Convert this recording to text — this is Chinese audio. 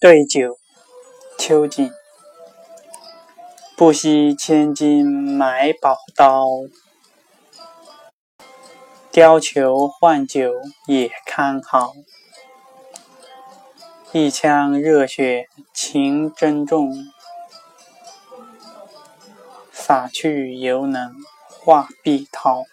对酒秋景不惜千金买宝刀。貂裘换酒也堪好。一腔热血情真重。洒去犹能化碧涛。